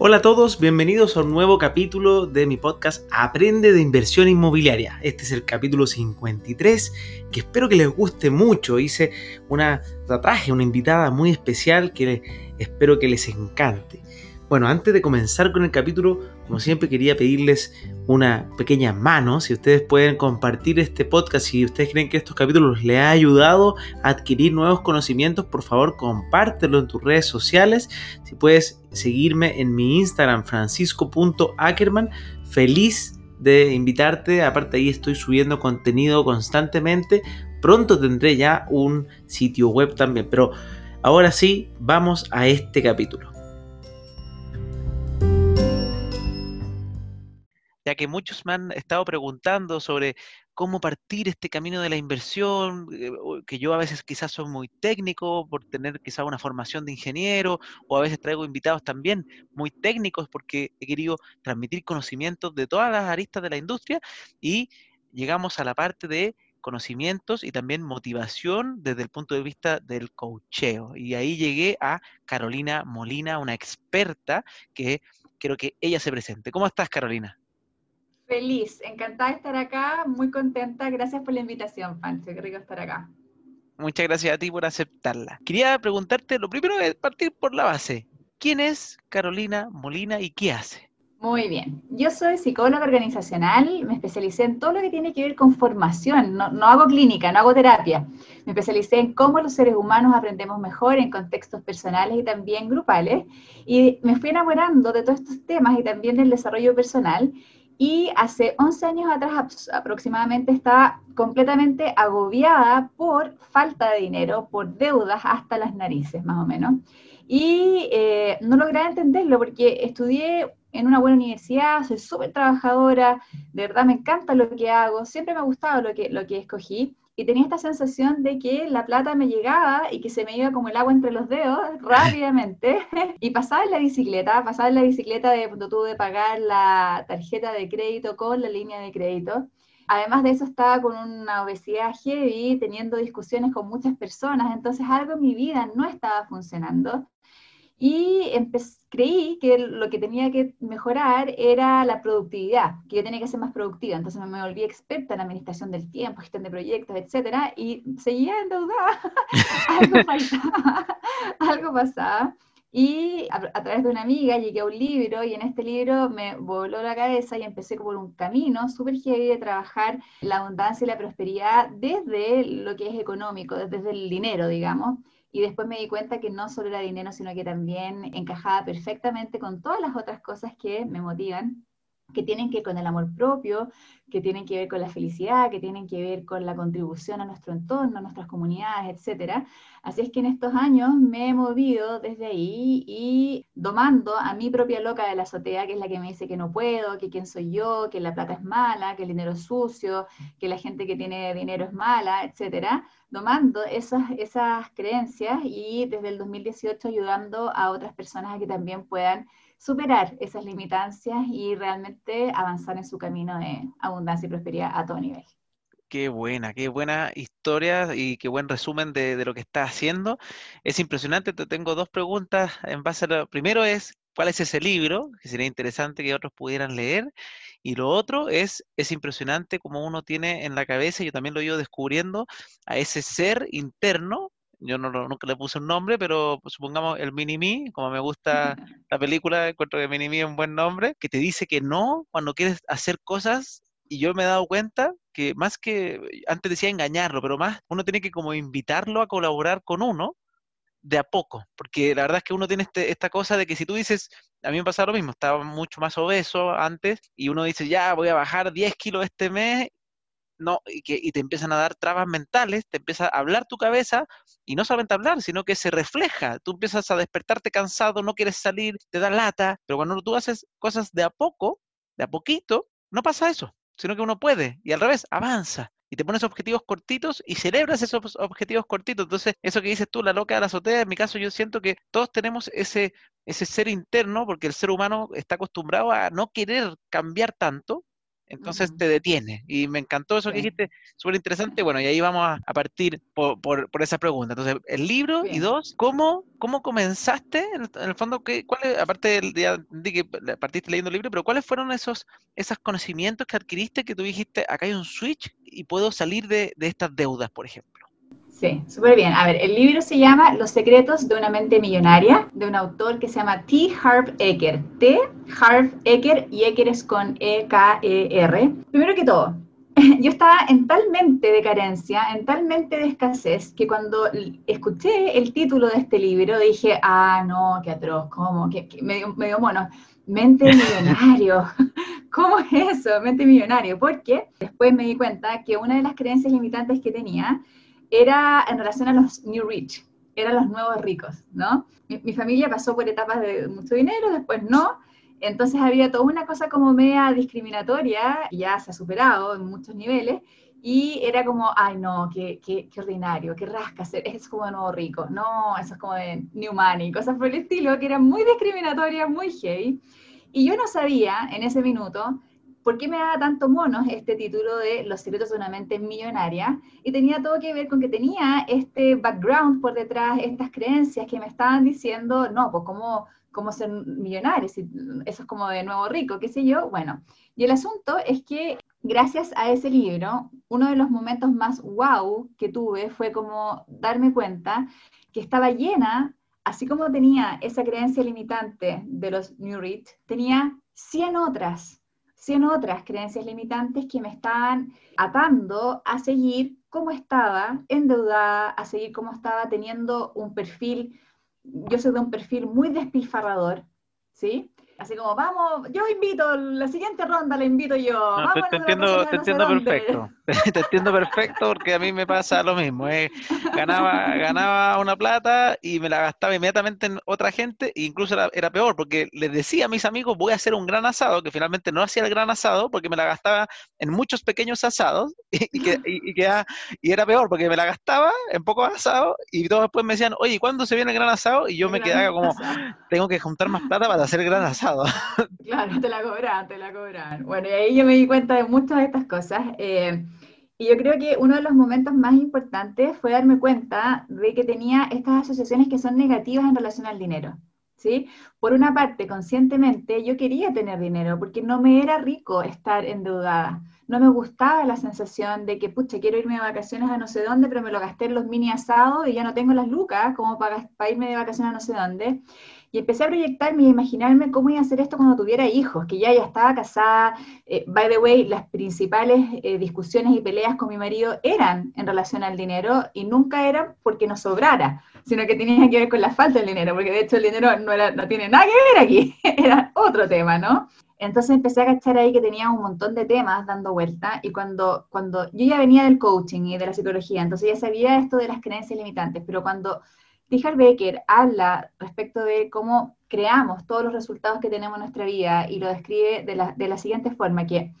Hola a todos, bienvenidos a un nuevo capítulo de mi podcast Aprende de inversión inmobiliaria. Este es el capítulo 53 que espero que les guste mucho. Hice una traje una invitada muy especial que espero que les encante. Bueno, antes de comenzar con el capítulo, como siempre quería pedirles una pequeña mano, si ustedes pueden compartir este podcast, si ustedes creen que estos capítulos les ha ayudado a adquirir nuevos conocimientos, por favor compártelo en tus redes sociales. Si puedes seguirme en mi Instagram francisco.ackerman, feliz de invitarte, aparte ahí estoy subiendo contenido constantemente, pronto tendré ya un sitio web también, pero ahora sí, vamos a este capítulo. Ya que muchos me han estado preguntando sobre cómo partir este camino de la inversión, eh, que yo a veces quizás soy muy técnico por tener quizás una formación de ingeniero, o a veces traigo invitados también muy técnicos porque he querido transmitir conocimientos de todas las aristas de la industria y llegamos a la parte de conocimientos y también motivación desde el punto de vista del coacheo. Y ahí llegué a Carolina Molina, una experta que quiero que ella se presente. ¿Cómo estás, Carolina? Feliz, encantada de estar acá, muy contenta. Gracias por la invitación, Pancho, qué rico estar acá. Muchas gracias a ti por aceptarla. Quería preguntarte, lo primero es partir por la base. ¿Quién es Carolina Molina y qué hace? Muy bien, yo soy psicóloga organizacional, me especialicé en todo lo que tiene que ver con formación, no, no, hago clínica, no hago terapia, me especialicé en cómo los seres humanos aprendemos mejor en contextos personales y también grupales, y me fui enamorando de todos estos temas y también del desarrollo personal, y hace 11 años atrás aproximadamente estaba completamente agobiada por falta de dinero, por deudas hasta las narices, más o menos. Y eh, no lograba entenderlo porque estudié en una buena universidad, soy súper trabajadora, de verdad me encanta lo que hago, siempre me ha gustado lo que, lo que escogí, y tenía esta sensación de que la plata me llegaba y que se me iba como el agua entre los dedos rápidamente. y pasaba en la bicicleta, pasaba en la bicicleta de punto de pagar la tarjeta de crédito con la línea de crédito. Además de eso estaba con una obesidad heavy, teniendo discusiones con muchas personas, entonces algo en mi vida no estaba funcionando. Y creí que lo que tenía que mejorar era la productividad, que yo tenía que ser más productiva. Entonces me volví experta en administración del tiempo, gestión de proyectos, etcétera, y seguía endeudada. algo pasaba. algo pasaba. Y a, través de una amiga llegué a un libro y en este libro me voló la cabeza y empecé por un camino súper heavy de trabajar la abundancia y la prosperidad desde lo que es económico, desde el dinero, digamos y después me di cuenta que no solo era dinero, sino que también encajaba perfectamente con todas las otras cosas que me motivan que tienen que ver con el amor propio, que tienen que ver con la felicidad, que tienen que ver con la contribución a nuestro entorno, a nuestras comunidades, etc. Así es que en estos años me he movido desde ahí y domando a mi propia loca de la azotea, que es la que me dice que no puedo, que quién soy yo, que la plata es mala, que el dinero es sucio, que la gente que tiene dinero es mala, etc. Domando esas, esas creencias y desde el 2018 ayudando a otras personas a que también puedan superar esas limitancias y realmente avanzar en su camino de abundancia y prosperidad a todo nivel. Qué buena, qué buena historia y qué buen resumen de, lo que está haciendo. Es impresionante, te tengo dos preguntas en base a lo primero es, ¿cuál es ese libro? Que sería interesante que otros pudieran leer. Y lo otro es, es impresionante como uno tiene en la cabeza, yo también lo he ido descubriendo, a ese ser interno yo no, nunca le puse un nombre, pero supongamos el Mini-Me, como me gusta la película, encuentro que Mini-Me es un buen nombre, que te dice que no cuando quieres hacer cosas y yo me he dado cuenta que más que, antes decía engañarlo, pero más uno tiene que como invitarlo a colaborar con uno de a poco, porque la verdad es que uno tiene este, esta cosa de que si tú dices, a mí me pasa lo mismo, estaba mucho más obeso antes y uno dice, ya voy a bajar 10 kilos este mes no, y, que, y te empiezan a dar trabas mentales, te empieza a hablar tu cabeza, y no solamente hablar, sino que se refleja. Tú empiezas a despertarte cansado, no quieres salir, te da lata, pero cuando tú haces cosas de a poco, de a poquito, no pasa eso, sino que uno puede, y al revés, avanza. Y te pones objetivos cortitos y celebras esos objetivos cortitos. Entonces, eso que dices tú, la loca de la azotea, en mi caso yo siento que todos tenemos ese, ese ser interno, porque el ser humano está acostumbrado a no querer cambiar tanto, entonces te detiene. Y me encantó eso que dijiste, súper interesante. Bueno, y ahí vamos a, partir por, por, esa pregunta. Entonces, el libro y dos, ¿cómo, cómo comenzaste? En el, fondo, ¿qué, cuál, aparte día de que partiste leyendo el libro, pero ¿cuáles fueron esos, esos conocimientos que adquiriste que tú dijiste, acá hay un switch y puedo salir de, de estas deudas, por ejemplo? Sí, súper bien. A ver, el libro se llama Los secretos de una mente millonaria, de un autor que se llama T. Harv Eker. T. Harv Eker y Eker es con E-K-E-R. Primero que todo, yo estaba en tal mente de carencia, en tal mente de escasez, que cuando escuché el título de este libro dije, ah, no, qué atroz, ¿cómo? ¿Qué, medio, medio mono. Mente millonario. ¿Cómo es eso? Mente millonario. Porque después me di cuenta que una de las creencias limitantes que tenía era en relación a los New Rich, eran los nuevos ricos, ¿no? Mi, familia pasó por etapas de mucho dinero, después no, entonces había toda una cosa como media discriminatoria, ya se ha superado en muchos niveles, y era como, ay no, qué, qué, qué ordinario, qué rasca, es como de nuevo rico, no, eso es como de New Money, cosas por el estilo, que eran muy discriminatorias, muy heavy. Y yo no sabía en ese minuto ¿por qué me da tanto monos este título de Los secretos de una mente millonaria? Y tenía todo que ver con que tenía este background por detrás, estas creencias que me estaban diciendo, no, pues cómo, cómo ser millonario, si eso es como de nuevo rico, qué sé yo. Bueno, y el asunto es que gracias a ese libro, uno de los momentos más wow que tuve fue como darme cuenta que estaba llena, así como tenía esa creencia limitante de los New Rich, tenía 100 otras 100 otras creencias limitantes que me estaban atando a seguir como estaba, endeudada, a seguir como estaba teniendo un perfil, yo soy de un perfil muy despilfarrador, ¿sí? Así como, vamos, yo invito, la siguiente ronda la invito yo. te, entiendo, te entiendo perfecto. te entiendo perfecto porque a mí me pasa lo mismo. Eh. Ganaba, ganaba una plata y me la gastaba inmediatamente en otra gente, e incluso era, peor porque les decía a mis amigos, voy a hacer un gran asado, que finalmente no hacía el gran asado porque me la gastaba en muchos pequeños asados y, que, y, y era peor porque me la gastaba en pocos asados y todos después me decían, oye, ¿cuándo se viene el gran asado? Y yo me quedaba como, tengo que juntar más plata para hacer el gran asado. Claro, te la cobran, te la cobran. Bueno, y ahí yo me di cuenta de muchas de estas cosas. Eh, y yo creo que uno de los momentos más importantes fue darme cuenta de que tenía estas asociaciones que son negativas en relación al dinero. ¿Sí? Por una parte, conscientemente, yo quería tener dinero porque no me era rico estar endeudada. No me gustaba la sensación de que, pucha, quiero irme de vacaciones a no sé dónde, pero me lo gasté en los mini asados y ya no tengo las lucas como para, para irme de vacaciones a no sé dónde. Y empecé a proyectarme y a imaginarme cómo iba a hacer esto cuando tuviera hijos, que ya ya estaba casada. Eh, by the way, las principales eh, discusiones y peleas con mi marido eran en relación al dinero y nunca eran porque nos sobrara, sino que tenían que ver con la falta del dinero, porque de hecho el dinero no, era, no tiene nada que ver aquí, era otro tema, ¿no? Entonces empecé a cachar ahí que tenía un montón de temas dando vuelta y cuando, cuando yo ya venía del coaching y de la psicología, entonces ya sabía esto de las creencias limitantes, pero cuando Richard Becker habla respecto de cómo creamos todos los resultados que tenemos en nuestra vida y lo describe de la, siguiente forma, que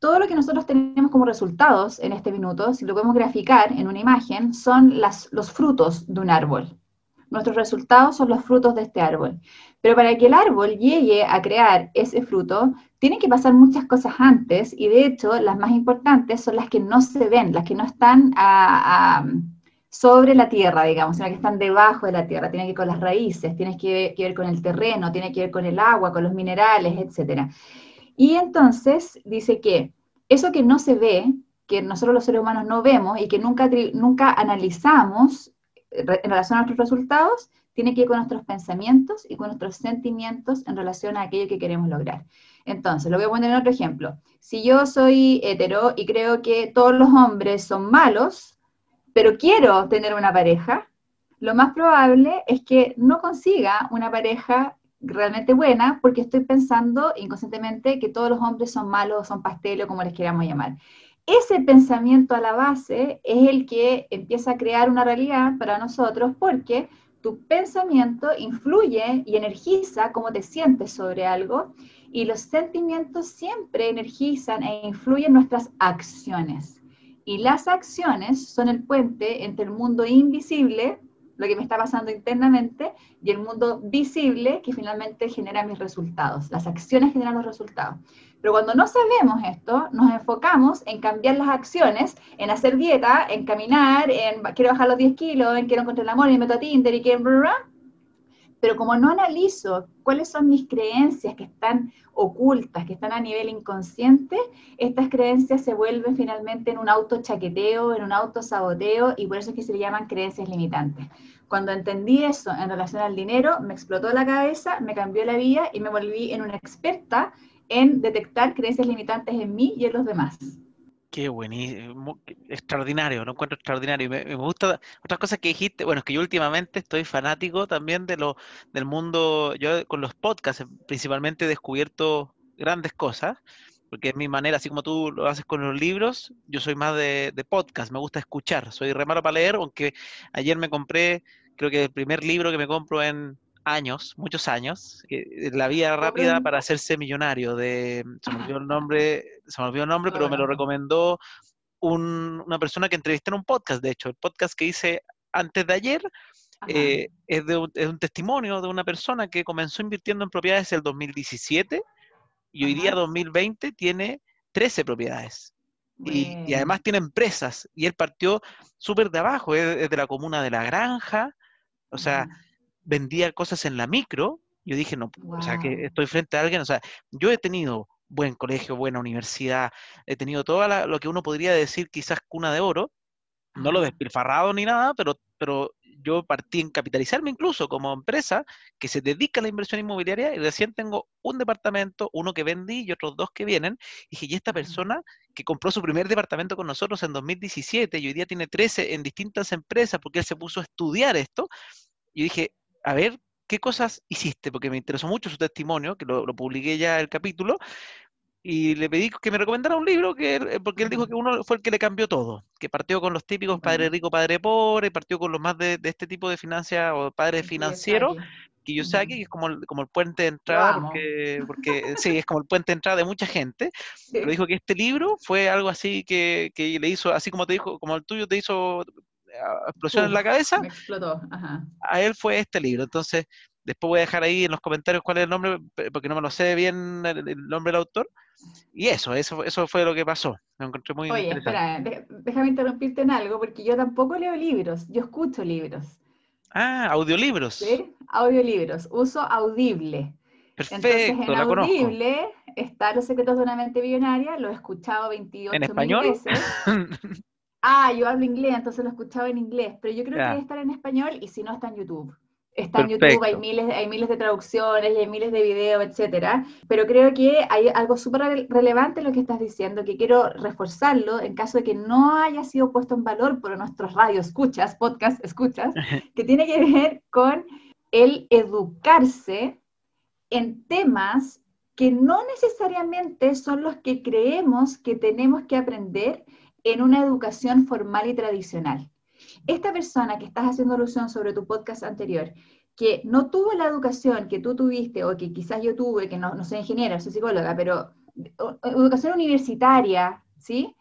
todo lo que nosotros tenemos como resultados en este minuto, si lo podemos graficar en una imagen, son los frutos de un árbol. Nuestros resultados son los frutos de este árbol. Pero para que el árbol llegue a crear ese fruto, tienen que pasar muchas cosas antes y de hecho las más importantes son las que no se ven, las que no están a sobre la tierra, digamos, sino que están debajo de la tierra, tiene que ver con las raíces, tiene que, ver con el terreno, tiene que ver con el agua, con los minerales, etc. Y entonces dice que eso que no se ve, que nosotros los seres humanos no vemos y que nunca, nunca analizamos en relación a nuestros resultados, tiene que ver con nuestros pensamientos y con nuestros sentimientos en relación a aquello que queremos lograr. Entonces, lo voy a poner en otro ejemplo. Si yo soy hetero y creo que todos los hombres son malos, pero quiero tener una pareja, lo más probable es que no consiga una pareja realmente buena porque estoy pensando inconscientemente que todos los hombres son malos, son pastelos, como les queramos llamar. Ese pensamiento a la base es el que empieza a crear una realidad para nosotros porque tu pensamiento influye y energiza cómo te sientes sobre algo y los sentimientos siempre energizan e influyen nuestras acciones. Y las acciones son el puente entre el mundo invisible lo que me está pasando internamente, y el mundo visible que finalmente genera mis resultados. Las acciones generan los resultados. Pero cuando no sabemos esto, nos enfocamos en cambiar las acciones, en hacer dieta, en caminar, en quiero bajar los 10 kilos, en quiero encontrar el amor, y meto a Tinder y quiero... Pero como no analizo cuáles son mis creencias que están ocultas, que están a nivel inconsciente, estas creencias se vuelven finalmente en un autochaqueteo, en un autosaboteo, y por eso es que se le llaman creencias limitantes. Cuando entendí eso en relación al dinero, me explotó la cabeza, me cambió la vida y me volví en una experta en detectar creencias limitantes en mí y en los demás. Qué buenísimo, extraordinario, lo encuentro extraordinario. Y me, gusta otras cosas que dijiste. Bueno, es que yo últimamente estoy fanático también de lo, del mundo. Yo con los podcasts principalmente he descubierto grandes cosas, porque es mi manera, así como tú lo haces con los libros, yo soy más de, de podcast, me gusta escuchar. Soy re malo para leer, aunque ayer me compré, creo que el primer libro que me compro en, años, muchos años, eh, la vía rápida para hacerse millonario. De, se me olvidó el nombre, se me olvidó el nombre, pero me lo recomendó una persona que entrevisté en un podcast, de hecho, el podcast que hice antes de ayer. Eh, es, de un, es, un, testimonio de una persona que comenzó invirtiendo en propiedades el 2017 y hoy día 2020 tiene 13 propiedades. Y, además tiene empresas. Y él partió súper de abajo, es, de la comuna de La Granja. O sea, vendía cosas en la micro, yo dije, no, o sea, que estoy frente a alguien, o sea, yo he tenido buen colegio, buena universidad, he tenido todo lo que uno podría decir quizás cuna de oro, no lo despilfarrado ni nada, pero, pero yo partí en capitalizarme incluso como empresa que se dedica a la inversión inmobiliaria y recién tengo un departamento, uno que vendí y otros dos que vienen. Y dije, y esta persona que compró su primer departamento con nosotros en 2017 y hoy día tiene 13 en distintas empresas porque él se puso a estudiar esto, y dije, a ver qué cosas hiciste, porque me interesó mucho su testimonio, que lo, publiqué ya el capítulo, y le pedí que me recomendara un libro, que, eh, porque él dijo que uno fue el que le cambió todo, que partió con los típicos padre rico, padre pobre, partió con los más de, este tipo de financia o padre financiero, que yo sé que es como el, como el puente de entrada, porque, porque sí, es como el puente de entrada de mucha gente, pero dijo que este libro fue algo así que, que le hizo, así como te dijo, como el tuyo te hizo explosión en la cabeza. Me explotó, Ajá. A él fue este libro. Entonces, después voy a dejar ahí en los comentarios cuál es el nombre, porque no me lo sé bien el, nombre del autor. Y eso, eso, eso fue lo que pasó. Me encontré muy Oye, espera, déjame interrumpirte en algo, porque yo tampoco leo libros, yo escucho libros. Ah, audiolibros. Sí, audiolibros. Uso Audible. Perfecto, Entonces, en Audible está Los secretos de una mente billonaria, lo he escuchado 28 ¿En español? veces. Ah, yo hablo inglés, entonces lo escuchaba en inglés, pero yo creo que debe estar en español y si no está en YouTube. Está en YouTube, hay miles, hay miles de traducciones, hay miles de videos, etcétera. Pero creo que hay algo súper relevante en lo que estás diciendo, que quiero reforzarlo en caso de que no haya sido puesto en valor por nuestros radios escuchas, podcast escuchas, que tiene que ver con el educarse en temas que no necesariamente son los que creemos que tenemos que aprender en una educación formal y tradicional. Esta persona que estás haciendo alusión sobre tu podcast anterior, que no tuvo la educación que tú tuviste o que quizás yo tuve, que no, no soy ingeniera, soy psicóloga, pero educación universitaria, ¿sí?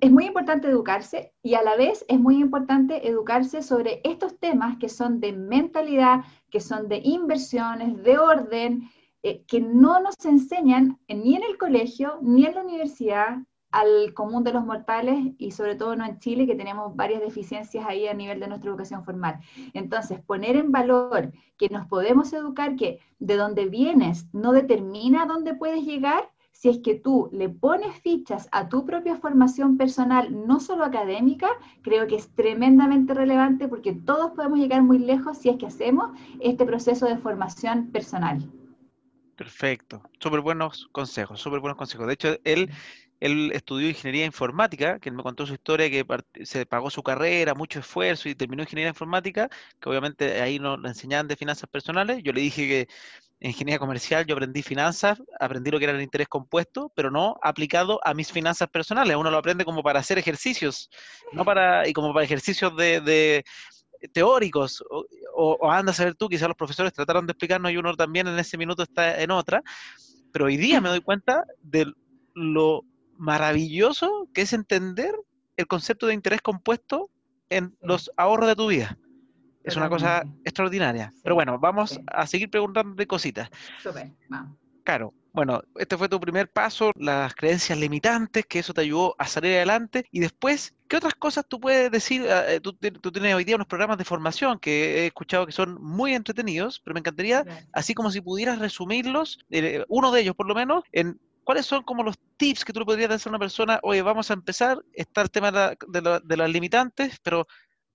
es muy importante educarse y a la vez es muy importante educarse sobre estos temas que son de mentalidad, que son de inversiones, de orden, eh, que no nos enseñan ni en el colegio, ni en la universidad, al común de los mortales y sobre todo no en Chile, que tenemos varias deficiencias ahí a nivel de nuestra educación formal. Entonces, poner en valor que nos podemos educar, que de donde vienes no determina dónde puedes llegar, si es que tú le pones fichas a tu propia formación personal, no solo académica, creo que es tremendamente relevante porque todos podemos llegar muy lejos si es que hacemos este proceso de formación personal. Perfecto, súper buenos consejos, súper buenos consejos. De hecho, él él estudió ingeniería informática, que él me contó su historia, que se pagó su carrera, mucho esfuerzo y terminó ingeniería informática, que obviamente ahí nos enseñaban de finanzas personales. Yo le dije que en ingeniería comercial yo aprendí finanzas, aprendí lo que era el interés compuesto, pero no aplicado a mis finanzas personales. Uno lo aprende como para hacer ejercicios, no para, y como para ejercicios de, teóricos, o, o, anda a saber tú, quizás los profesores trataron de explicarnos y uno también en ese minuto está en otra, pero hoy día me doy cuenta de lo maravilloso que es entender el concepto de interés compuesto en los ahorros de tu vida. es una cosa extraordinaria. Pero bueno, vamos a seguir preguntando de cositas. Súper, vamos. Claro, bueno, este fue tu primer paso, las creencias limitantes, que eso te ayudó a salir adelante. Y después, ¿qué otras cosas tú puedes decir? Ah, eh, tú, tienes hoy día unos programas de formación que he escuchado que son muy entretenidos, pero me encantaría, así como si pudieras resumirlos, eh, uno de ellos por lo menos, en ¿cuáles son como los tips que tú le podrías dar a una persona? Oye, vamos a empezar, está el tema de, de las limitantes, pero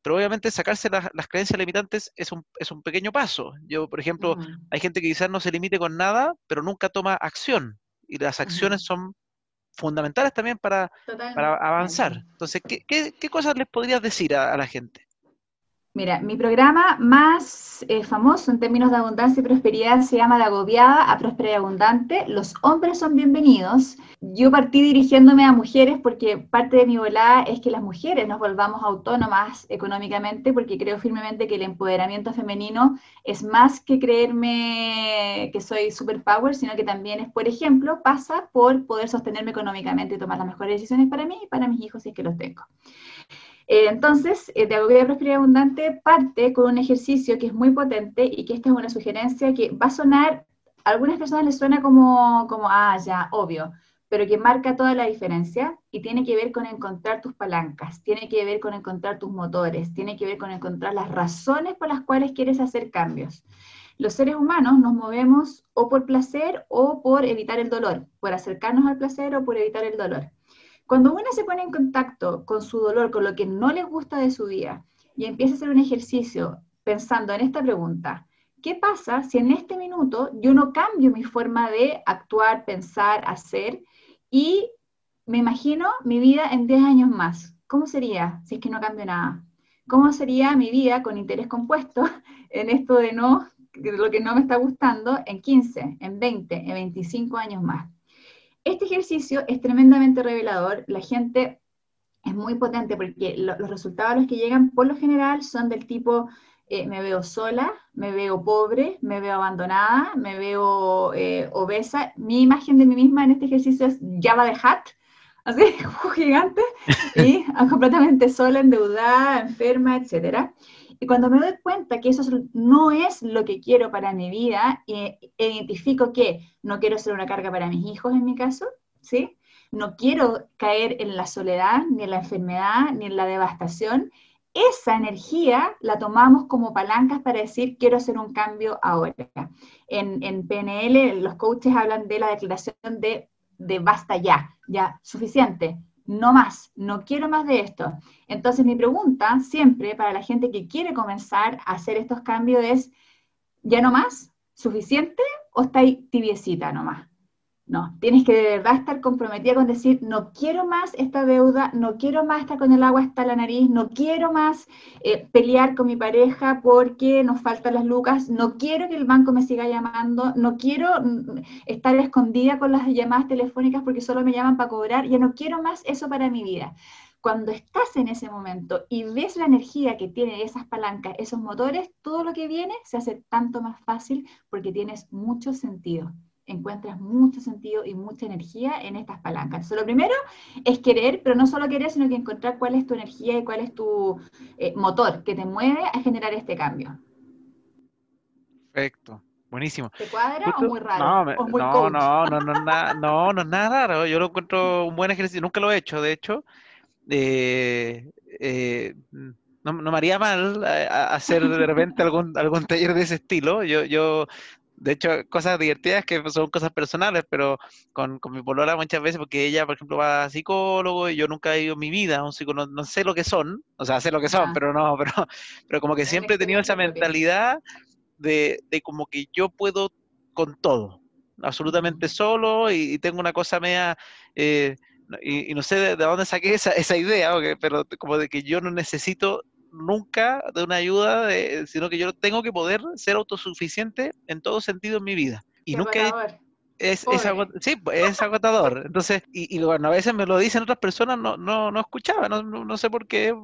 pero obviamente sacarse las, creencias limitantes es un, es un pequeño paso. Yo, por ejemplo, hay gente que quizás no se limite con nada, pero nunca toma acción. Y las acciones son fundamentales también para, para avanzar. Entonces, ¿qué, ¿qué, cosas les podrías decir a la gente? Mira, mi programa más eh, famoso en términos de abundancia y prosperidad se llama De agobiada a próspera y abundante. Los hombres son bienvenidos. Yo partí dirigiéndome a mujeres porque parte de mi volada es que las mujeres nos volvamos autónomas económicamente porque creo firmemente que el empoderamiento femenino es más que creerme que soy superpower, sino que también es, por ejemplo, pasa por poder sostenerme económicamente y tomar las mejores decisiones para mí y para mis hijos si es que los tengo. Eh, entonces, eh, de Agobia Prosperidad Abundante parte con un ejercicio que es muy potente y que esta es una sugerencia que va a sonar, a algunas personas les suena como, como, ah, ya, obvio, pero que marca toda la diferencia y tiene que ver con encontrar tus palancas, tiene que ver con encontrar tus motores, tiene que ver con encontrar las razones por las cuales quieres hacer cambios. Los seres humanos nos movemos o por placer o por evitar el dolor, por acercarnos al placer o por evitar el dolor. Cuando uno se pone en contacto con su dolor, con lo que no le gusta de su vida, y empieza a hacer un ejercicio pensando en esta pregunta, ¿qué pasa si en este minuto yo no cambio mi forma de actuar, pensar, hacer y me imagino mi vida en 10 años más? ¿Cómo sería si es que no cambio nada? ¿Cómo sería mi vida con interés compuesto en esto de no, lo que no me está gustando en 15, en 20, en 25 años más? Este ejercicio es tremendamente revelador. La gente es muy potente porque los resultados a los que llegan por lo general son del tipo eh, me veo sola, me veo pobre, me veo abandonada, me veo eh, obesa. Mi imagen de mí misma en este ejercicio es Java de Hat, así, gigante, y completamente sola, endeudada, enferma, etcétera. Y cuando me doy cuenta que eso no es lo que quiero para mi vida, identifico que no quiero ser una carga para mis hijos en mi caso, ¿sí? No quiero caer en la soledad, ni en la enfermedad, ni en la devastación. Esa energía la tomamos como palancas para decir quiero hacer un cambio ahora. En, en PNL los coaches hablan de la declaración de, de basta ya, ya, suficiente, no más, no quiero más de esto. Entonces mi pregunta siempre para la gente que quiere comenzar a hacer estos cambios es, ¿ya no más? ¿Suficiente o está ahí tibiecita nomás? No, tienes que de verdad estar comprometida con decir, no quiero más esta deuda, no quiero más estar con el agua hasta la nariz, no quiero más eh, pelear con mi pareja porque nos faltan las lucas, no quiero que el banco me siga llamando, no quiero mm, estar escondida con las llamadas telefónicas porque solo me llaman para cobrar, ya no quiero más eso para mi vida. Cuando estás en ese momento y ves la energía que tienen esas palancas, esos motores, todo lo que viene se hace tanto más fácil porque tienes mucho sentido encuentras mucho sentido y mucha energía en estas palancas. Entonces, lo primero es querer, pero no solo querer, sino que encontrar cuál es tu energía y cuál es tu eh, motor que te mueve a generar este cambio. Perfecto. Buenísimo. ¿Te cuadra o muy raro? No, no, no, no, no, no, no, es nada raro. Yo lo encuentro un buen ejercicio. Nunca lo he hecho, de hecho. Eh, eh, no, no, me haría mal hacer de repente algún, algún taller de ese estilo. Yo, yo de hecho, cosas divertidas que son cosas personales, pero con, con, mi polola muchas veces, porque ella, por ejemplo, va a psicólogo y yo nunca he ido en mi vida a un psicólogo, no, sé lo que son, o sea, sé lo que son, pero no, pero, pero como que siempre he tenido esa mentalidad de, de como que yo puedo con todo, absolutamente solo y, tengo una cosa media... Eh, y, no sé de, dónde saqué esa, esa idea, pero como de que yo no necesito nunca de una ayuda, sino que yo tengo que poder ser autosuficiente en todo sentido en mi vida. Y nunca es, es, sí, pues, es agotador. Entonces, y, bueno, a veces me lo dicen otras personas, no, no, no escuchaba, no, no, sé por qué,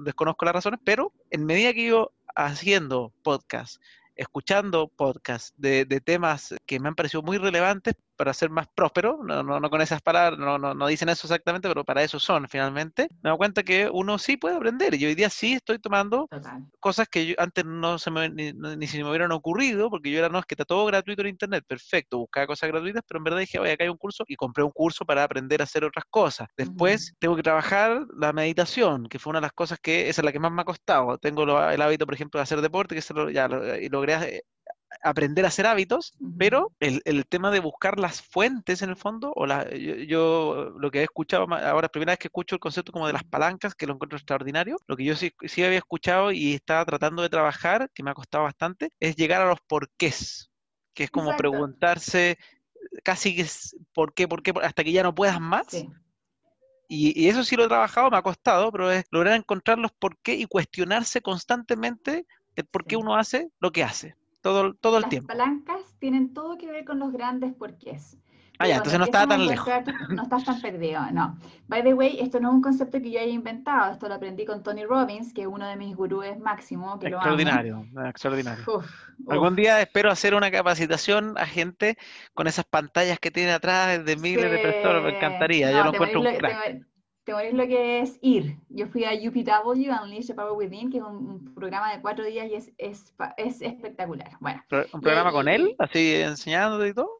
desconozco las razones, pero en medida que yo haciendo podcast, escuchando podcast de, de temas que me han parecido muy relevantes, para ser más próspero, no, no, no con esas palabras, no, no, no, dicen eso exactamente, pero para eso son finalmente, me doy cuenta que uno sí puede aprender y hoy día sí estoy tomando cosas que yo, antes no se me, ni, ni se me hubieran ocurrido, porque yo era, no, es que está todo gratuito en Internet, perfecto, buscaba cosas gratuitas, pero en verdad dije, oye, acá hay un curso y compré un curso para aprender a hacer otras cosas. Después tengo que trabajar la meditación, que fue una de las cosas que, esa es la que más me ha costado. Tengo el hábito, por ejemplo, de hacer deporte, que se lo, ya y logré eh, aprender a hacer hábitos, pero el, el, tema de buscar las fuentes en el fondo, o la, yo, lo que he escuchado, ahora primera vez que escucho el concepto como de las palancas, que lo encuentro extraordinario, lo que yo sí, sí había escuchado y estaba tratando de trabajar, que me ha costado bastante, es llegar a los porqués, que es como preguntarse casi que es por qué, por qué, hasta que ya no puedas más. Y, y, eso sí lo he trabajado, me ha costado, pero es lograr encontrar los por qué y cuestionarse constantemente el por qué uno hace lo que hace todo, todo el tiempo. Las palancas tienen todo que ver con los grandes porqués. Ah, ya, entonces no estaba tan lejos. No estás tan perdido, no. By the way, esto no es un concepto que yo haya inventado, esto lo aprendí con Tony Robbins, que es uno de mis gurúes máximo. Que extraordinario, extraordinario. Algún día espero hacer una capacitación a gente con esas pantallas que tiene atrás de miles de personas, me encantaría, yo lo encuentro un te decir lo que es ir. Yo fui a UPW, Unleash the Power Within, que es un, programa de cuatro días y es, es, es espectacular. Bueno, ¿Un programa con él? ¿Así enseñando y todo?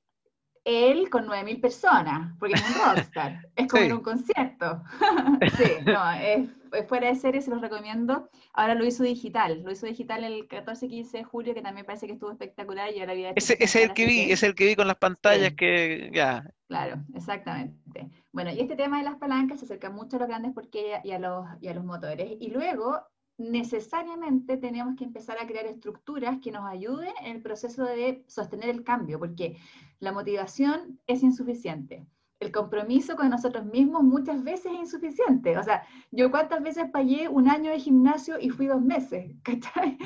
Él con 9.000 personas, porque es un rockstar. es como en un concierto. sí, no, es, fuera de serie, se los recomiendo. Ahora lo hizo digital. Lo hizo digital el 14-15 de julio, que también parece que estuvo espectacular. Y ahora ese, es el que vi, es el que vi con las pantallas que ya. Claro, exactamente. Bueno, y este tema de las palancas se acerca mucho a los grandes porque y a los, y a los motores. Y luego, necesariamente tenemos que empezar a crear estructuras que nos ayuden en el proceso de sostener el cambio, porque la motivación es insuficiente. El compromiso con nosotros mismos muchas veces es insuficiente. O sea, yo cuántas veces pagué un año de gimnasio y fui dos meses, ¿cachai?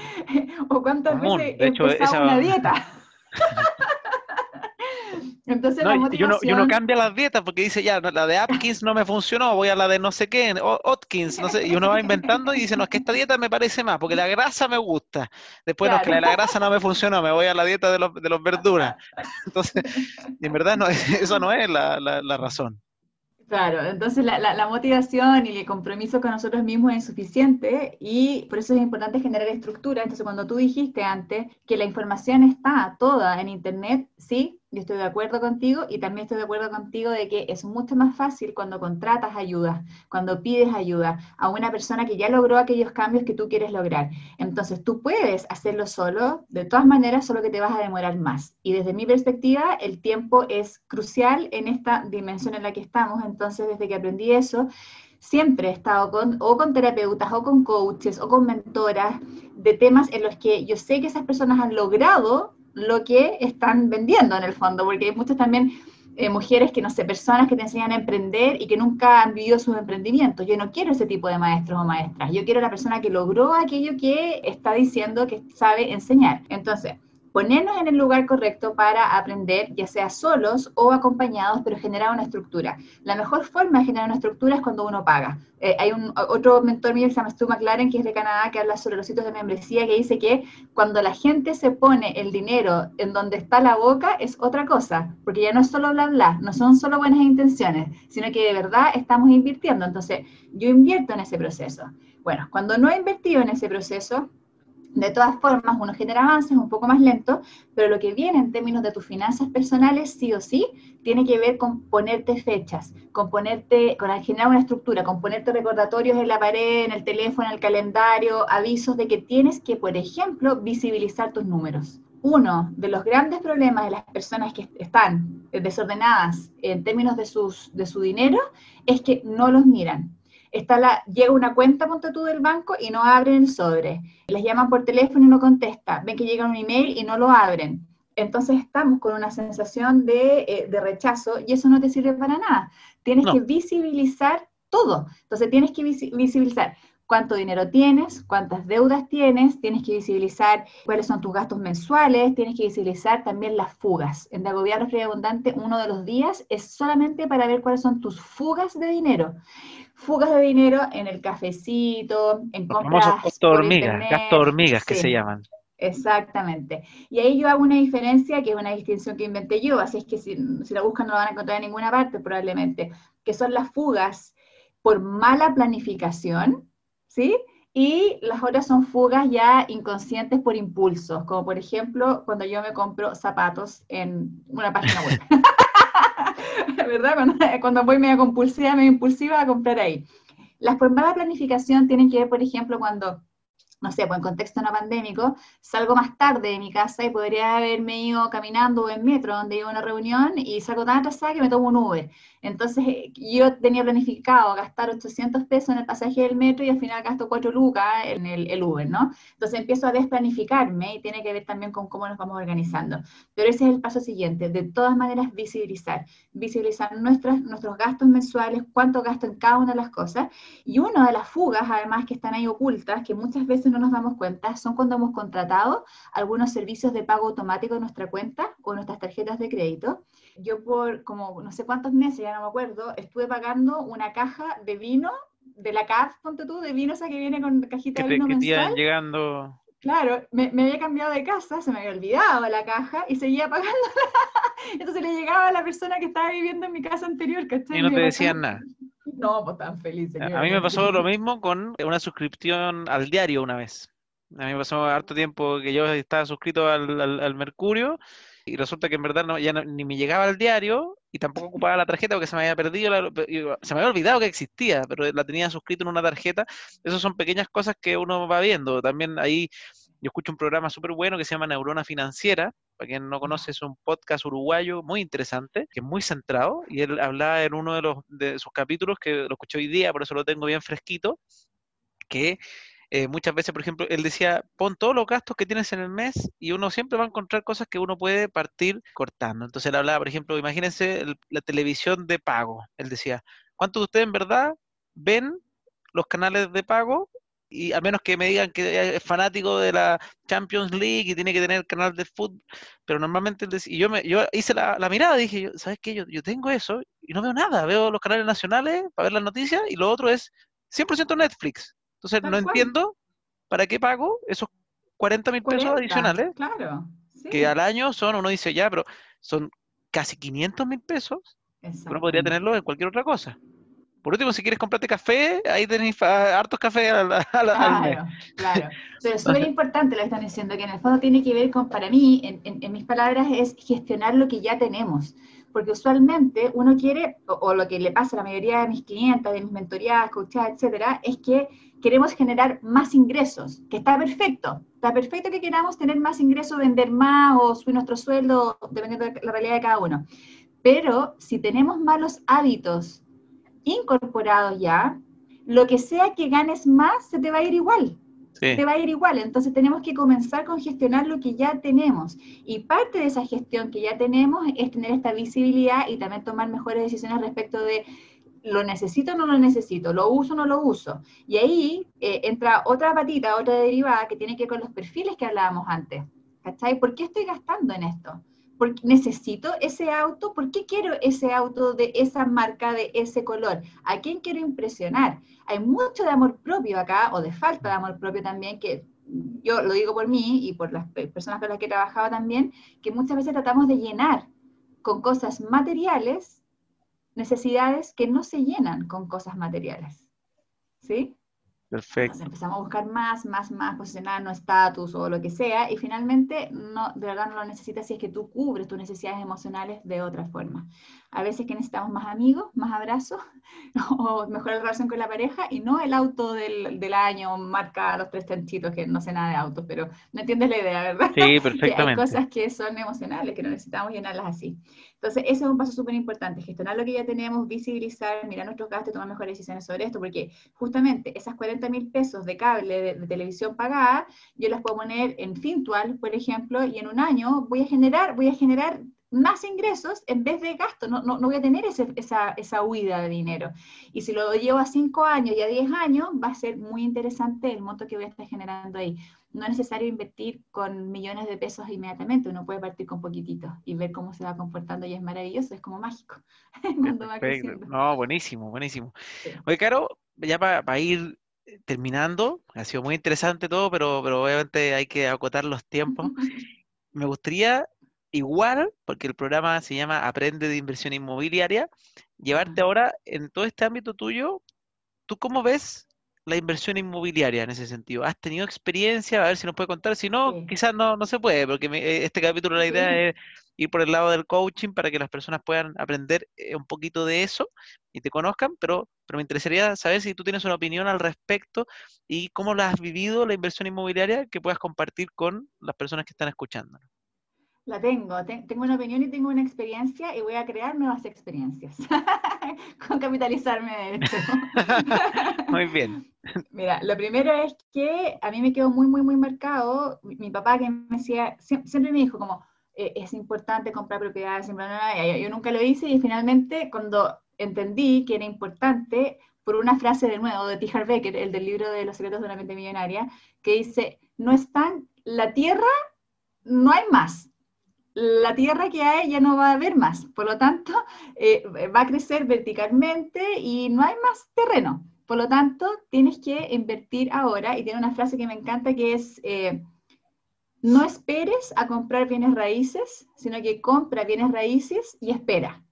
o cuántas veces empecé una dieta. Entonces, y, uno, cambia las dietas porque dice, ya, la de Atkins no me funcionó, voy a la de no sé qué, Atkins, no sé, y uno va inventando y dice, no, es que esta dieta me parece más, porque la grasa me gusta. Después, no, es que la, grasa no me funcionó, me voy a la dieta de los, de los verduras. Entonces, en verdad, no, eso no es la, la razón. Claro, entonces la, la, motivación y el compromiso con nosotros mismos es insuficiente y por eso es importante generar estructura. Entonces, cuando tú dijiste antes que la información está toda en Internet, sí, yo estoy de acuerdo contigo y también estoy de acuerdo contigo de que es mucho más fácil cuando contratas ayuda, cuando pides ayuda a una persona que ya logró aquellos cambios que tú quieres lograr. Entonces tú puedes hacerlo solo, de todas maneras, solo que te vas a demorar más. Y desde mi perspectiva, el tiempo es crucial en esta dimensión en la que estamos. Entonces, desde que aprendí eso, siempre he estado con, o con terapeutas, o con coaches, o con mentoras de temas en los que yo sé que esas personas han logrado lo que están vendiendo en el fondo, porque hay muchas también eh, mujeres que, no sé, personas que te enseñan a emprender y que nunca han vivido sus emprendimientos. Yo no quiero ese tipo de maestros o maestras, yo quiero la persona que logró aquello que está diciendo que sabe enseñar. Entonces, ponernos en el lugar correcto para aprender, ya sea solos o acompañados, pero generar una estructura. La mejor forma de generar una estructura es cuando uno paga. Eh, hay un, otro mentor mío que se Stu McLaren, que es de Canadá, que habla sobre los sitios de membresía, que dice que cuando la gente se pone el dinero en donde está la boca es otra cosa, porque ya no es solo bla bla, no son solo buenas intenciones, sino que de verdad estamos invirtiendo. Entonces, yo invierto en ese proceso. Bueno, cuando no he invertido en ese proceso, de todas formas, uno genera avances un poco más lento, pero lo que viene en términos de tus finanzas personales, sí o sí, tiene que ver con ponerte fechas, con ponerte, con generar una estructura, con ponerte recordatorios en la pared, en el teléfono, en el calendario, avisos de que tienes que, por ejemplo, visibilizar tus números. Uno de los grandes problemas de las personas que están desordenadas en términos de, sus, de su dinero es que no los miran está la, llega una cuenta, ponte tú, del banco y no abren el sobre. Les llaman por teléfono y no contesta. Ven que llega un email y no lo abren. Entonces estamos con una sensación de, eh, de rechazo y eso no te sirve para nada. Tienes que visibilizar todo. Entonces tienes que visibilizar cuánto dinero tienes, cuántas deudas tienes, tienes que visibilizar cuáles son tus gastos mensuales, tienes que visibilizar también las fugas. En Dagobiar Refri Abundante, uno de los días es solamente para ver cuáles son tus fugas de dinero fugas de dinero en el cafecito, en compras. Famosos gasto hormigas, gasto hormigas que se llaman. Exactamente. Y ahí yo hago una diferencia, que es una distinción que inventé yo, así es que si, si la buscan no la van a encontrar en ninguna parte probablemente, que son las fugas por mala planificación, ¿sí? Y las otras son fugas ya inconscientes por impulsos, como por ejemplo cuando yo me compro zapatos en una página web. ¿Verdad? Cuando, voy medio compulsiva, medio impulsiva a comprar ahí. Las por mala planificación tienen que ver, por ejemplo, cuando no sé, pues en contexto no pandémico, salgo más tarde de mi casa y podría haberme ido caminando en metro donde iba a una reunión y salgo tan atrasada que me tomo un Uber. Entonces eh, yo tenía planificado gastar 800 pesos en el pasaje del metro y al final gasto 4 lucas en el, el Uber, ¿no? Entonces empiezo a desplanificarme y tiene que ver también con cómo nos vamos organizando. Pero ese es el paso siguiente, de todas maneras visibilizar, visibilizar nuestros, nuestros gastos mensuales, cuánto gasto en cada una de las cosas. Y una de las fugas, además, que están ahí ocultas, que muchas veces no nos damos cuenta son cuando hemos contratado algunos servicios de pago automático en nuestra cuenta o nuestras tarjetas de crédito. Yo por como no sé cuántos meses, ya no me acuerdo, estuve pagando una caja de vino de la CAF, ponte tú, de vino esa que viene con cajita de vino que mensual. llegando... Claro, me, me, había cambiado de casa, se me había olvidado la caja y seguía pagándola. Entonces le llegaba a la persona que estaba viviendo en mi casa anterior, ¿cachai? Y no te decían nada. No, pues tan feliz. A mí me pasó lo mismo con una suscripción al diario una vez. A mí me pasó harto tiempo que yo estaba suscrito al, al, Mercurio y resulta que en verdad no, ya ni me llegaba al diario y tampoco ocupaba la tarjeta porque se me había perdido, se me había olvidado que existía, pero la tenía suscrito en una tarjeta. Esas son pequeñas cosas que uno va viendo. También ahí yo escucho un programa súper bueno que se llama Neurona Financiera, para quien no conoce, es un podcast uruguayo muy interesante, que es muy centrado, y él hablaba en uno de, los, de sus capítulos, que lo escuché hoy día, por eso lo tengo bien fresquito, que eh, muchas veces, por ejemplo, él decía, pon todos los gastos que tienes en el mes y uno siempre va a encontrar cosas que uno puede partir cortando. Entonces él hablaba, por ejemplo, imagínense la televisión de pago. Él decía, ¿cuántos de ustedes en verdad ven los canales de pago y a menos que me digan que es fanático de la Champions League y tiene que tener canal de fútbol, pero normalmente y yo me yo hice la, mirada y dije, ¿sabes qué? Yo, yo tengo eso y no veo nada, veo los canales nacionales para ver las noticias y lo otro es 100% Netflix. Entonces no entiendo para qué pago esos 40 mil pesos adicionales. Claro. Que al año son, uno dice ya, pero son casi 500 mil pesos. Uno podría tenerlo en cualquier otra cosa. Por último, si quieres comprarte café, ahí tenéis hartos cafés al, Claro, claro. Pero es súper importante lo que están diciendo, que en el fondo tiene que ver con, para mí, en, mis palabras, es gestionar lo que ya tenemos. Porque usualmente uno quiere, o, lo que le pasa a la mayoría de mis clientes, de mis mentorías, coachadas, etcétera, es que queremos generar más ingresos, que está perfecto. Está perfecto que queramos tener más ingresos, vender más o subir nuestro sueldo, dependiendo de la realidad de cada uno. Pero si tenemos malos hábitos, incorporados ya, lo que sea que ganes más, se te va a ir igual. Se te va a ir igual. Entonces tenemos que comenzar con gestionar lo que ya tenemos. Y parte de esa gestión que ya tenemos es tener esta visibilidad y también tomar mejores decisiones respecto de lo necesito o no lo necesito, lo uso o no lo uso. Y ahí eh, entra otra patita, otra derivada que tiene que ver con los perfiles que hablábamos antes. ¿Cachai? ¿Por qué estoy gastando en esto? Porque necesito ese auto, ¿por qué quiero ese auto de esa marca, de ese color? ¿A quién quiero impresionar? Hay mucho de amor propio acá, o de falta de amor propio también, que yo lo digo por mí y por las personas con las que he trabajado también, que muchas veces tratamos de llenar con cosas materiales necesidades que no se llenan con cosas materiales. ¿Sí? Perfecto. empezamos a buscar más, más, más, posicionar no estatus o lo que sea, y finalmente no, de verdad no lo necesitas si es que tú cubres tus necesidades emocionales de otra forma. A veces que necesitamos más amigos, más abrazos, o mejor la relación con la pareja, y no el auto del, del año, marca los tres tanchitos, que no sé nada de autos, pero no entiendes la idea, ¿verdad? Sí, perfectamente. hay cosas que son emocionales, que no necesitamos llenarlas así. Entonces, ese es un paso súper importante, gestionar lo que ya tenemos, visibilizar, mirar nuestros gastos y tomar mejores decisiones sobre esto, porque justamente esas 40 mil pesos de cable de, televisión pagada, yo las puedo poner en Fintual, por ejemplo, y en un año voy a generar, voy a generar más ingresos en vez de gasto, no, no, no voy a tener esa, esa, huida de dinero. Y si lo llevo a 5 años y a 10 años, va a ser muy interesante el monto que voy a estar generando ahí no es necesario invertir con millones de pesos inmediatamente, uno puede partir con poquititos y ver cómo se va comportando y es maravilloso, es como mágico. no, buenísimo, buenísimo. Oye, Caro, ya para ir terminando, ha sido muy interesante todo, pero, pero obviamente hay que acotar los tiempos. Me gustaría igual, porque el programa se llama Aprende de Inversión Inmobiliaria, llevarte ahora en todo este ámbito tuyo, ¿tú cómo ves la inversión inmobiliaria en ese sentido? ¿Has tenido experiencia? A ver si nos puede contar. Si no, quizás no, no se puede, porque eh, este capítulo la idea es ir por el lado del coaching para que las personas puedan aprender eh, un poquito de eso y te conozcan, pero, pero me interesaría saber si tú tienes una opinión al respecto y cómo la has vivido la inversión inmobiliaria que puedas compartir con las personas que están escuchando. La tengo, tengo una opinión y tengo una experiencia y voy a crear nuevas experiencias con capitalizarme de esto. muy bien. Mira, lo primero es que a mí me quedó muy, muy, muy marcado. Mi, papá que me decía, siempre, me dijo como, eh, es importante comprar propiedades, siempre, yo, yo nunca lo hice y finalmente cuando entendí que era importante, por una frase de nuevo de T. Becker, el del libro de los secretos de una mente millonaria, que dice, no están, la tierra, no hay más, la tierra que hay ya no va a haber más, por lo tanto, eh, va a crecer verticalmente y no hay más terreno. Por lo tanto, tienes que invertir ahora, y tiene una frase que me encanta que es, eh, no esperes a comprar bienes raíces, sino que compra bienes raíces y espera.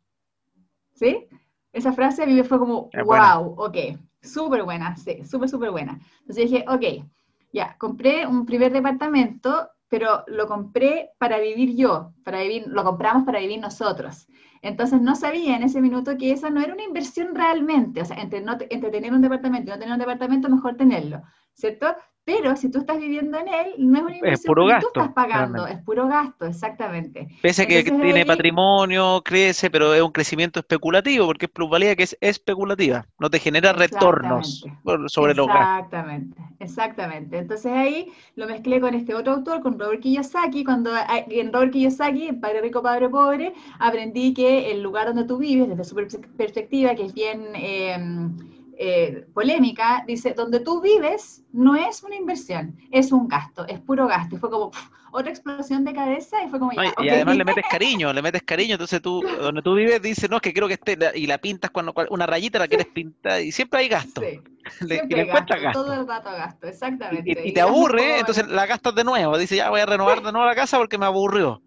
¿Sí? Esa frase a mí me fue como, wow, ok, súper buena, sí, súper, súper buena. Entonces dije, ok, ya, compré un primer departamento pero lo compré para vivir yo, para vivir, lo compramos para vivir nosotros. Entonces no sabía en ese minuto que esa no era una inversión realmente, o sea, entre, no, entre tener un departamento y no tener un departamento, mejor tenerlo, ¿cierto? Pero si tú estás viviendo en él, no es una inversión es puro gasto, tú estás pagando, es puro gasto, exactamente. Pese a que tiene patrimonio, crece, pero es un crecimiento especulativo, porque es plusvalía que es especulativa, no te genera retornos sobre los gastos. Exactamente, exactamente. Entonces ahí lo mezclé con este otro autor, con Robert Kiyosaki, cuando en Robert Kiyosaki, en Padre Rico, Padre Pobre, aprendí que el lugar donde tú vives, desde su perspectiva, que es bien... Eh, eh, polémica, dice, donde tú vives no es una inversión, es un gasto, es puro gasto. Y fue como otra explosión de cabeza y fue como... y además le metes cariño, le metes cariño, entonces tú, donde tú vives, dices, no, es que quiero que esté, y la pintas cuando una rayita la quieres pintar, y siempre hay gasto. Sí. Siempre gasto, todo el rato gasto, exactamente. Y, te aburre, entonces la gastas de nuevo, dice, ya voy a renovar de nuevo la casa porque me aburrió.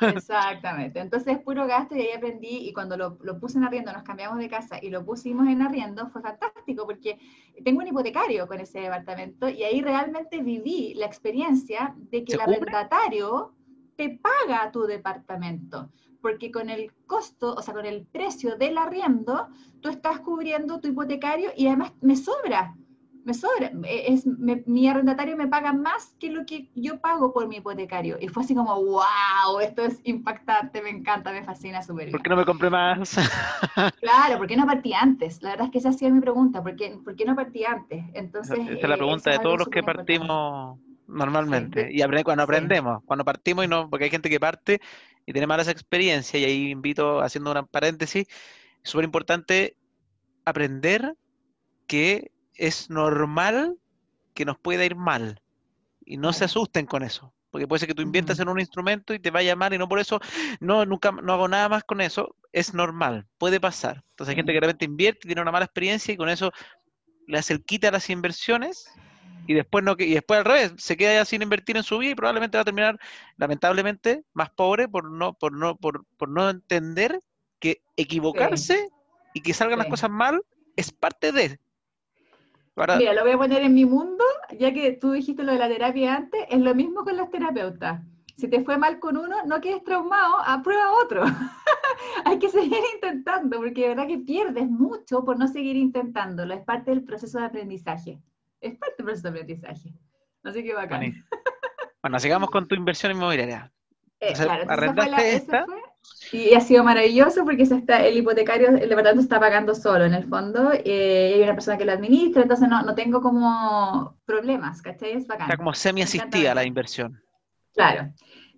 Exactamente. Entonces, puro gasto y ahí aprendí y cuando lo, puse en arriendo, nos cambiamos de casa y lo pusimos en arriendo, fue fantástico porque tengo un hipotecario con ese departamento y ahí realmente viví la experiencia de que el arrendatario te paga tu departamento. Porque con el costo, o sea, con el precio del arriendo, tú estás cubriendo tu hipotecario y además me sobra me sobra, es, mi arrendatario me paga más que lo que yo pago por mi hipotecario. Y fue así como, wow, esto es impactante, me encanta, me fascina súper bien. ¿Por qué no me compré más? claro, ¿por qué no partí antes? La verdad es que esa ha sido mi pregunta, ¿por qué, ¿por qué no partí antes? Entonces, esa es la pregunta de todos los que partimos normalmente. y cuando aprendemos, cuando partimos y no, porque hay gente que parte y tiene malas experiencias, y ahí invito, haciendo un paréntesis, es súper importante aprender que es normal que nos pueda ir mal. Y no se asusten con eso. Porque puede ser que tú inviertas en un instrumento y te vaya mal y no por eso, no, nunca, no hago nada más con eso. Es normal, puede pasar. Entonces hay gente que realmente invierte, y tiene una mala experiencia y con eso le hace el quita a las inversiones y después no y después al revés, se queda sin invertir en su vida y probablemente va a terminar, lamentablemente, más pobre por no, por no, por, por no entender que equivocarse y que salgan las cosas mal es parte de. Mira, lo voy a poner en mi mundo, ya que tú dijiste lo de la terapia antes, es lo mismo con los terapeutas. Si te fue mal con uno, no quedes traumado, aprueba otro. Hay que seguir intentando, porque de verdad que pierdes mucho por no seguir intentándolo. Es parte del proceso de aprendizaje. Es parte del proceso de aprendizaje. Así que bacán. Bueno, sigamos con tu inversión inmobiliaria. Eh, claro, arrendaste esta. Y ha sido maravilloso porque se está, el hipotecario, el departamento está pagando solo en el fondo, eh, hay una persona que lo administra, entonces no, no tengo como problemas, ¿cachai? Es bacán. Está como semi-asistida la inversión. Claro.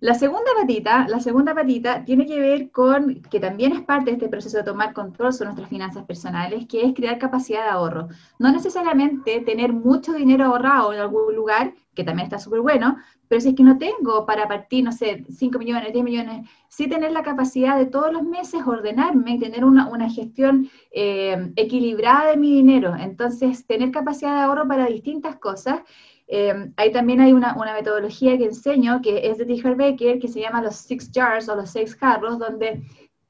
La segunda patita, la segunda patita tiene que ver con, que también es parte de este proceso de tomar control sobre nuestras finanzas personales, que es crear capacidad de ahorro. No necesariamente tener mucho dinero ahorrado en algún lugar, que también está súper bueno, pero si es que no tengo para partir, no sé, 5 millones, 10 millones, sí tener la capacidad de todos los meses ordenarme y tener una, gestión eh, equilibrada de mi dinero. Entonces, tener capacidad de ahorro para distintas cosas eh, ahí también hay una, metodología que enseño, que es de T. Baker, que se llama los six jars o los seis jarros, donde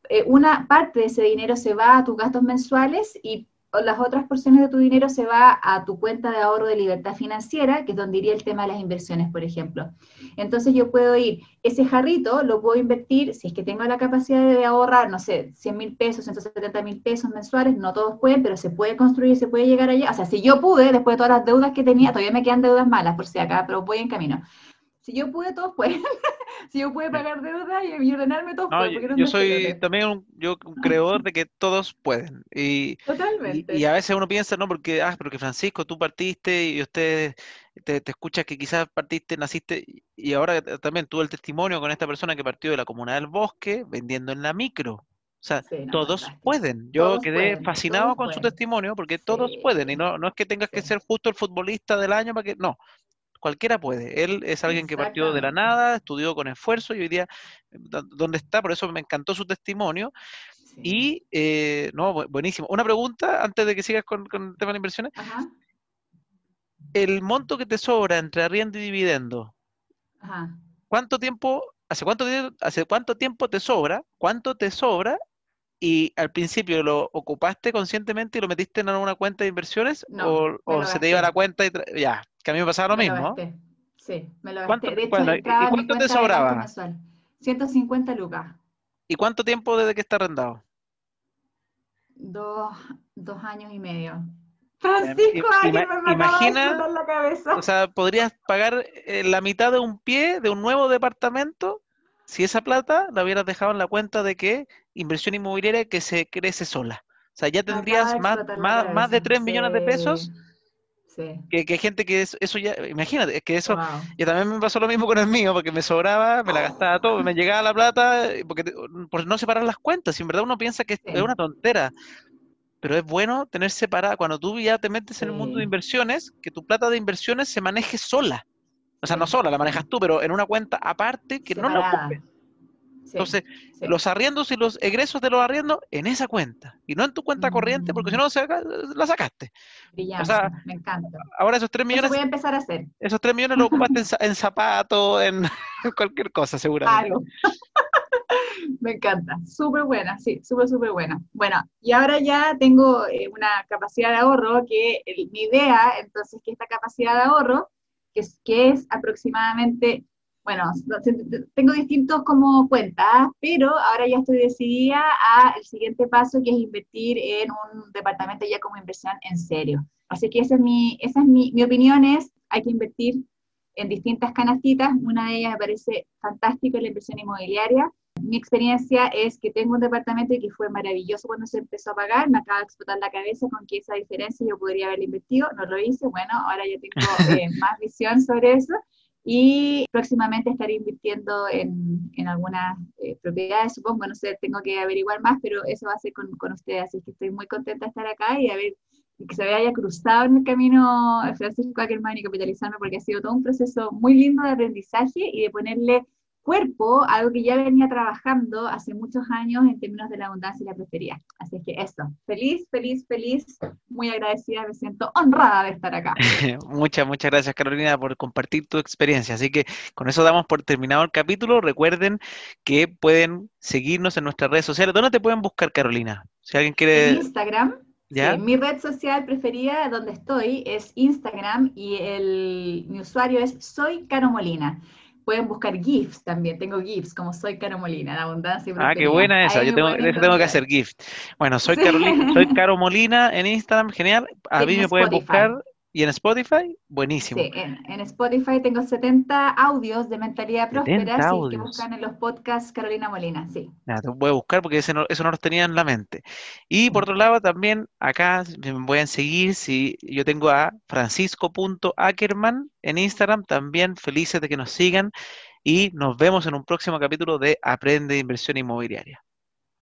eh, una parte de ese dinero se va a tus gastos mensuales y las otras porciones de tu dinero se va a tu cuenta de ahorro de libertad financiera, que es donde iría el tema de las inversiones, por ejemplo. Entonces yo puedo ir, ese jarrito lo puedo invertir, si es que tengo la capacidad de ahorrar, no sé, 100 mil pesos, 170 mil pesos mensuales, no todos pueden, pero se puede construir, se puede llegar allá. O sea, si yo pude, después de todas las deudas que tenía, todavía me quedan deudas malas por si acá, pero voy en camino. Si yo pude, todos pueden. si yo pude pagar deuda y, ordenarme, todos pueden. yo, soy también un, yo, un creador de que todos pueden. Y, Totalmente. Y, a veces uno piensa, no, porque, ah, pero que Francisco, tú partiste y usted te, te escuchas que quizás partiste, naciste, y ahora también tuve el testimonio con esta persona que partió de la comuna del bosque vendiendo en la micro. O sea, todos pueden. Yo quedé fascinado con su testimonio porque todos pueden. Y no, no es que tengas que ser justo el futbolista del año para que. No, cualquiera puede. Él es alguien que partió de la nada, estudió con esfuerzo y hoy día, eh, ¿dónde está? Por eso me encantó su testimonio. Y, eh, no, buenísimo. Una pregunta antes de que sigas con, el tema de inversiones. El monto que te sobra entre arriendo y dividendo, ¿cuánto tiempo, hace cuánto, hace cuánto tiempo te sobra? ¿Cuánto te sobra? Y al principio lo ocupaste conscientemente y lo metiste en alguna cuenta de inversiones o, se te iba la cuenta y ya, que a mí me pasaba lo mismo. Sí, me lo gasté. De hecho, ¿Y cuánto te sobraba? 150 lucas. ¿Y cuánto tiempo desde que está arrendado? Dos, dos años y medio. Francisco, años me imagina, la cabeza. O sea, podrías pagar eh, la mitad de un pie de un nuevo departamento si esa plata la hubieras dejado en la cuenta de que inversión inmobiliaria que se crece sola. O sea, ya tendrías más, más, más, de 3 millones de pesos que, que, gente que eso, ya, imagínate, es que eso, y también me pasó lo mismo con el mío, porque me sobraba, me la gastaba todo, me llegaba la plata, porque por no separar las cuentas, y en verdad uno piensa que es una tontera, pero es bueno tener separada, cuando tú ya te metes en el mundo de inversiones, que tu plata de inversiones se maneje sola, o sea, no sola, la manejas tú, pero en una cuenta aparte que no la ocupes. Entonces, los arriendos y los egresos de los arriendos en esa cuenta y no en tu cuenta corriente, porque si no la sacaste. Brillante, me encanta. Ahora esos tres millones. voy a empezar a hacer. Esos tres millones los ocupaste en, zapatos, en cualquier cosa, seguramente. me encanta, súper buena, sí, súper, súper buena. Bueno, y ahora ya tengo eh, una capacidad de ahorro que mi idea, entonces, que esta capacidad de ahorro, que es, que es aproximadamente bueno, tengo distintos como cuentas, pero ahora ya estoy decidida a el siguiente paso, que es invertir en un departamento ya como inversión en serio. Así que esa es mi, esa es mi, mi opinión es, hay que invertir en distintas canastitas, una de ellas me parece fantástico la inversión inmobiliaria. Mi experiencia es que tengo un departamento que fue maravilloso cuando se empezó a pagar, me acaba de explotar la cabeza con que esa diferencia yo podría haber invertido, no lo hice, bueno, ahora ya tengo eh, más visión sobre eso y próximamente estaré invirtiendo en, en algunas eh, propiedades, supongo, no sé, tengo que averiguar más, pero eso va a ser con, con ustedes, así que estoy muy contenta de estar acá y a ver que se haya cruzado en el camino Francisco Ackerman y capitalizarme porque ha sido todo un proceso muy lindo de aprendizaje y de ponerle cuerpo, algo que ya venía trabajando hace muchos años en términos de la abundancia y la prosperidad. Así que eso, feliz, feliz, feliz, muy agradecida, me siento honrada de estar acá. muchas, muchas gracias Carolina por compartir tu experiencia. Así que con eso damos por terminado el capítulo. Recuerden que pueden seguirnos en nuestras redes sociales. ¿Dónde te pueden buscar Carolina? Si alguien quiere... En Instagram. ¿Ya? mi red social preferida donde estoy es Instagram y el, mi usuario es Soy Caro Molina pueden buscar GIFs también. Tengo GIFs, como soy Caro Molina, la abundancia y Ah, qué buena esa. Yo tengo, tengo que hacer GIFs. Bueno, soy, Carolina, soy Caro Molina en Instagram, genial. A mí me pueden buscar ¿Y en Spotify? Buenísimo. Sí, en, Spotify tengo 70 audios de mentalidad próspera, así que buscan en los podcasts Carolina Molina, sí. Nada, te voy a buscar porque eso no, eso no los tenía en la mente. Y por otro lado, también acá me voy a seguir, si yo tengo a francisco.ackerman en Instagram, también felices de que nos sigan. y nos vemos en un próximo capítulo de Aprende Inversión Inmobiliaria.